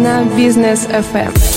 На Бизнес FM.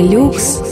Deluxe.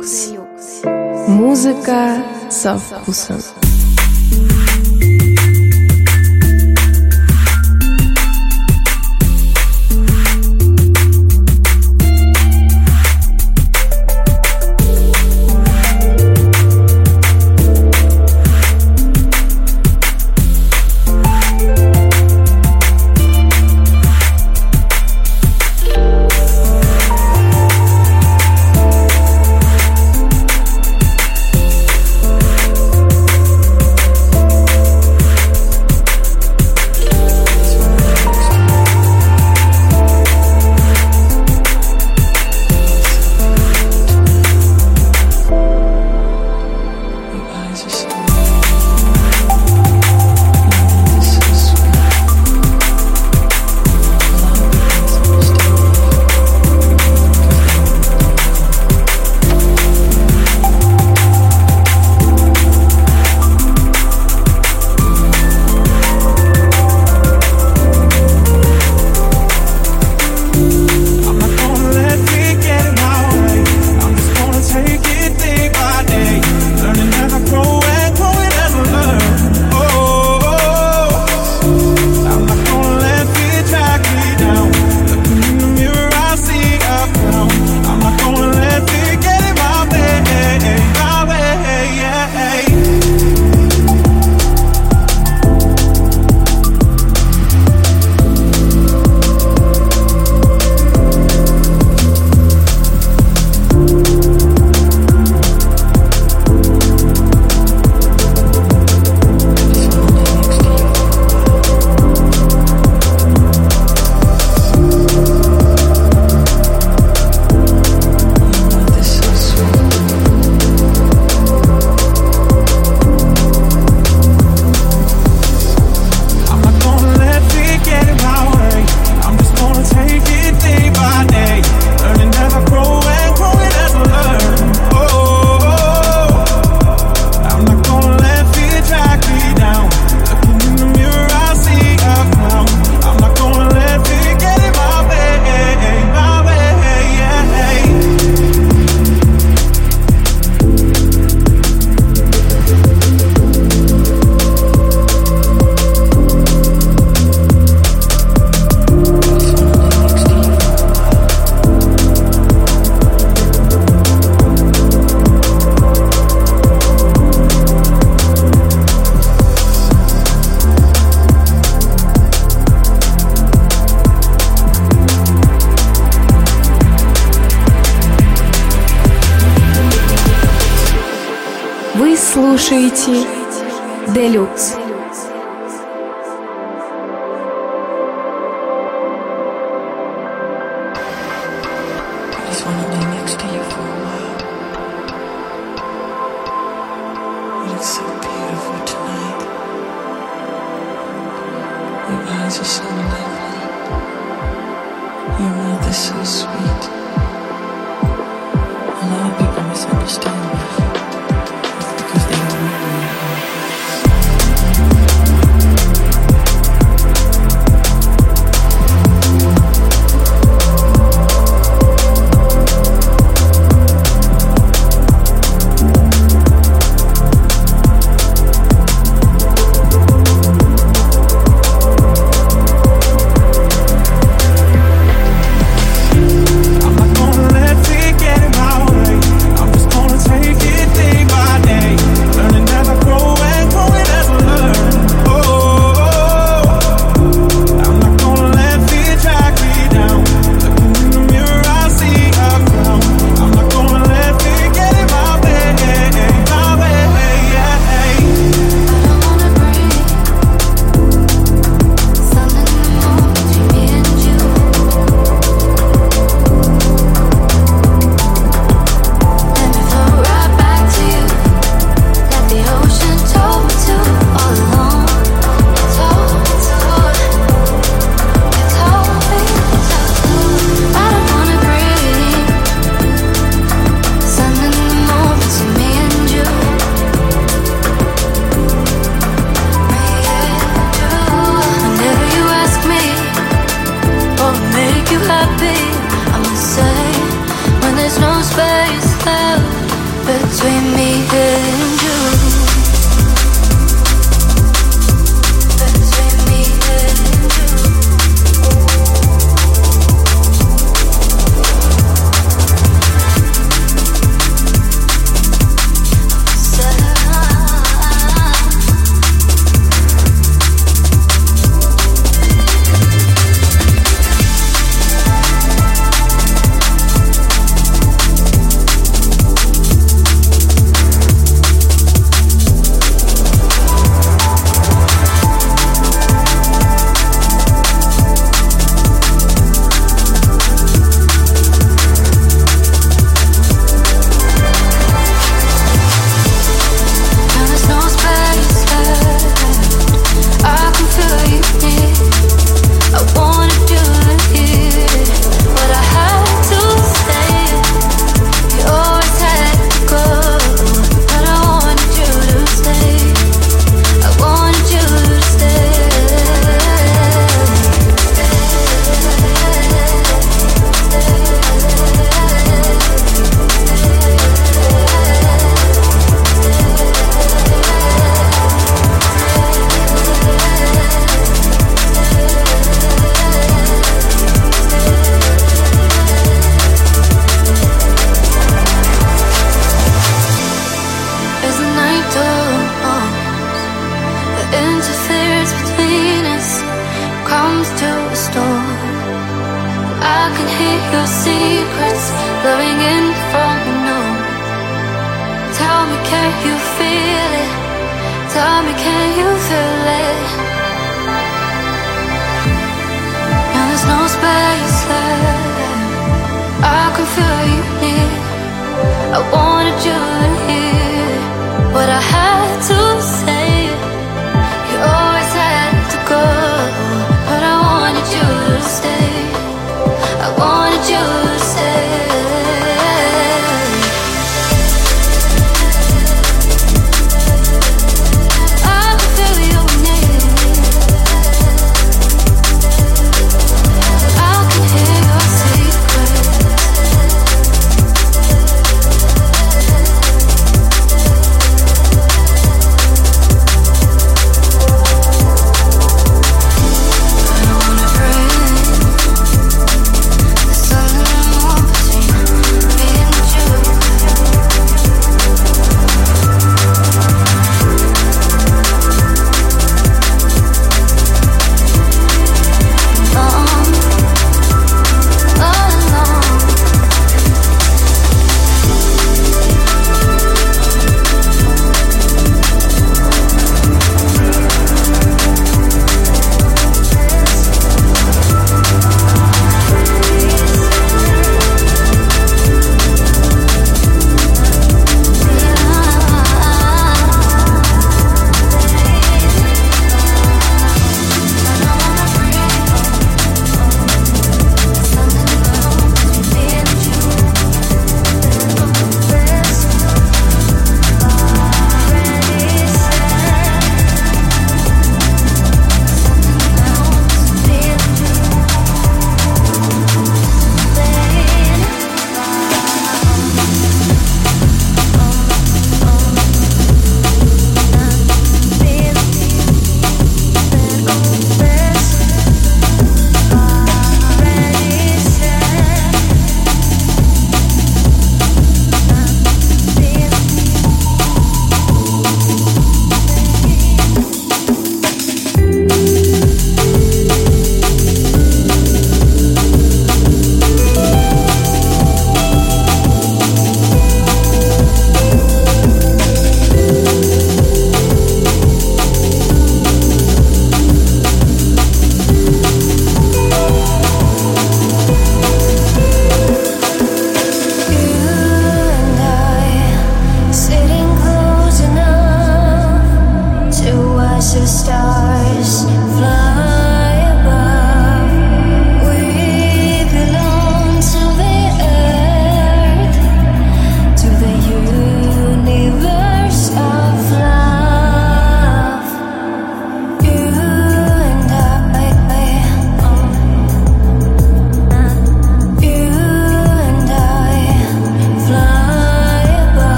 Делюкс. Музыка со вкусом. You're either so sweet, lot of people misunderstand me.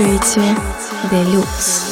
Слушаете Делюкс.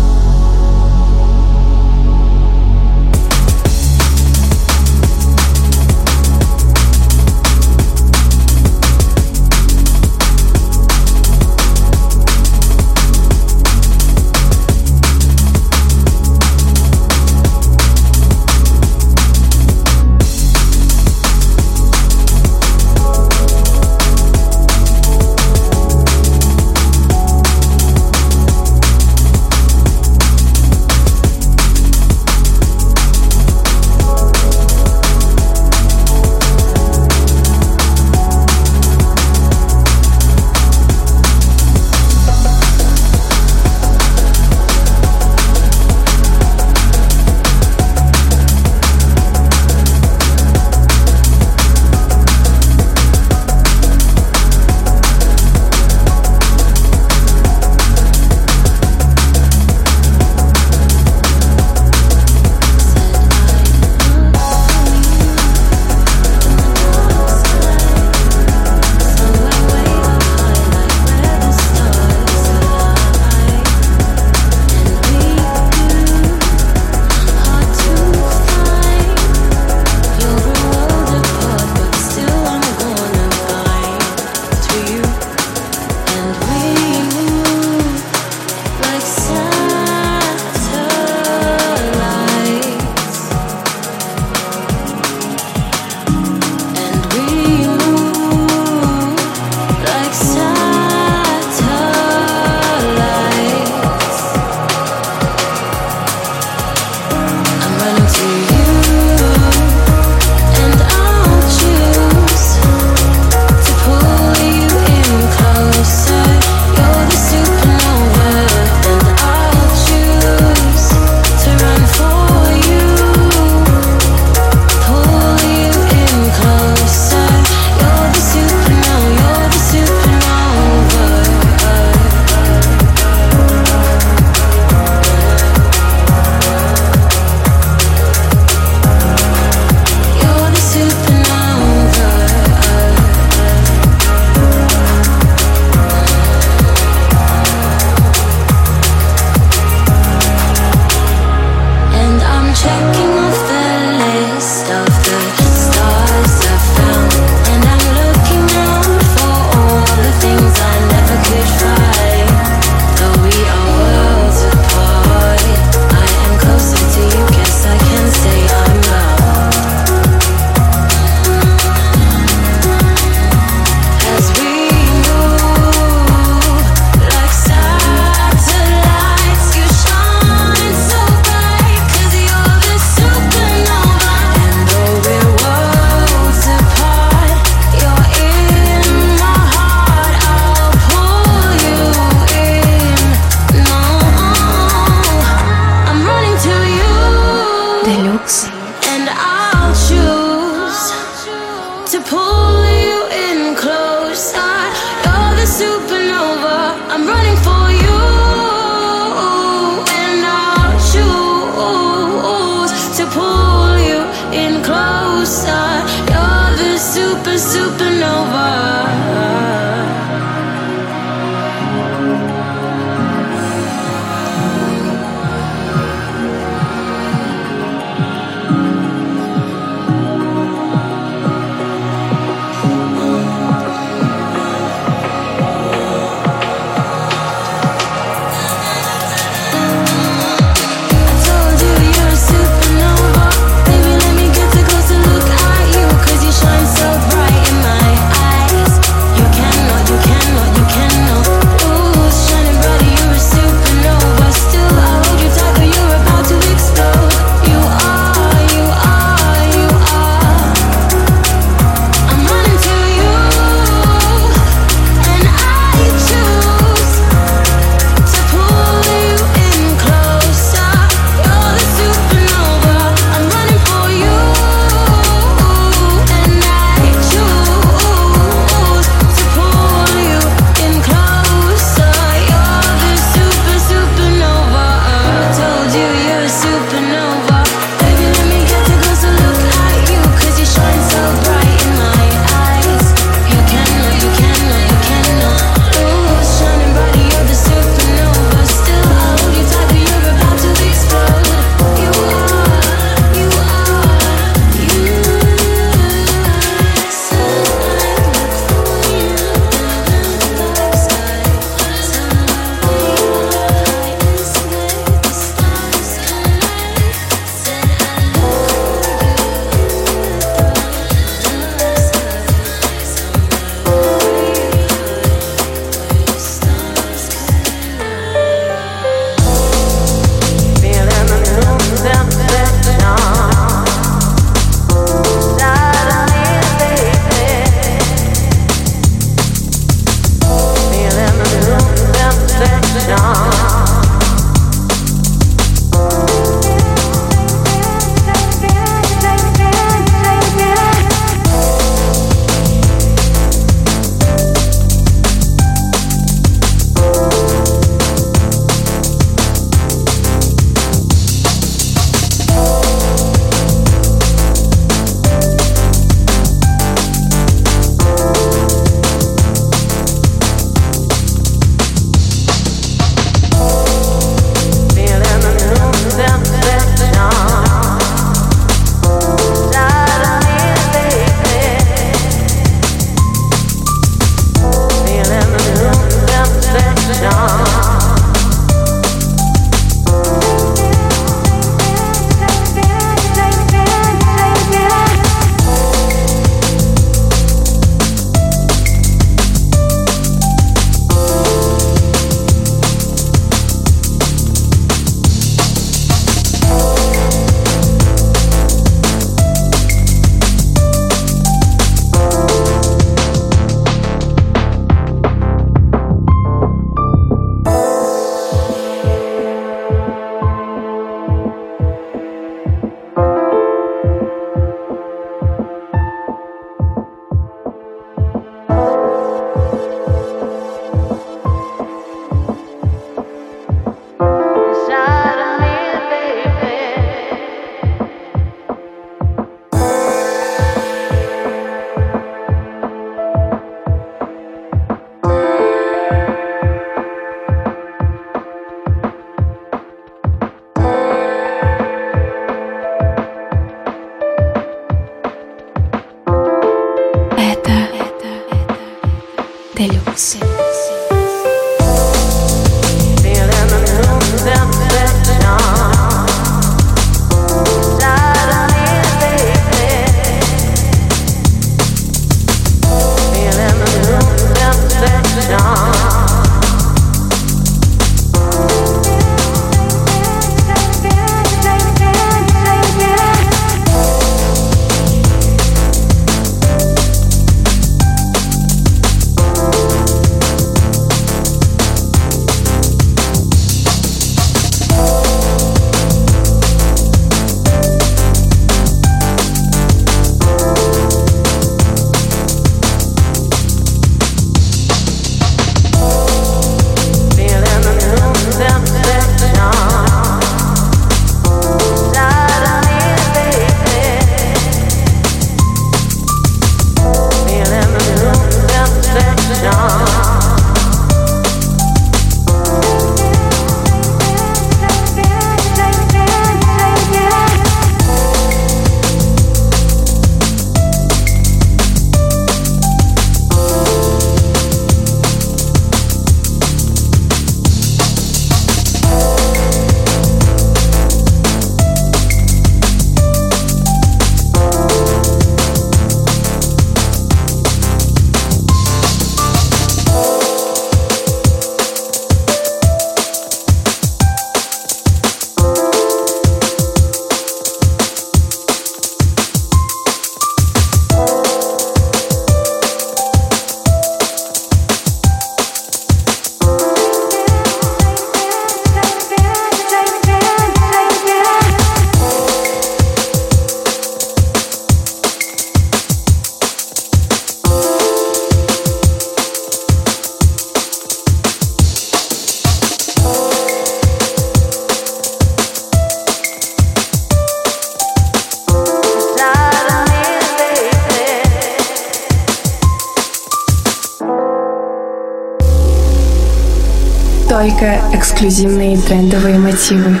Мотивы.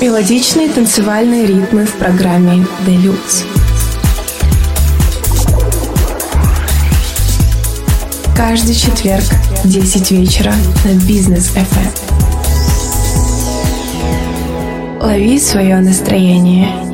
Мелодичные танцевальные ритмы в программе Deluxe. Каждый четверг в 10 вечера на Бизнес FM. Лови свое настроение.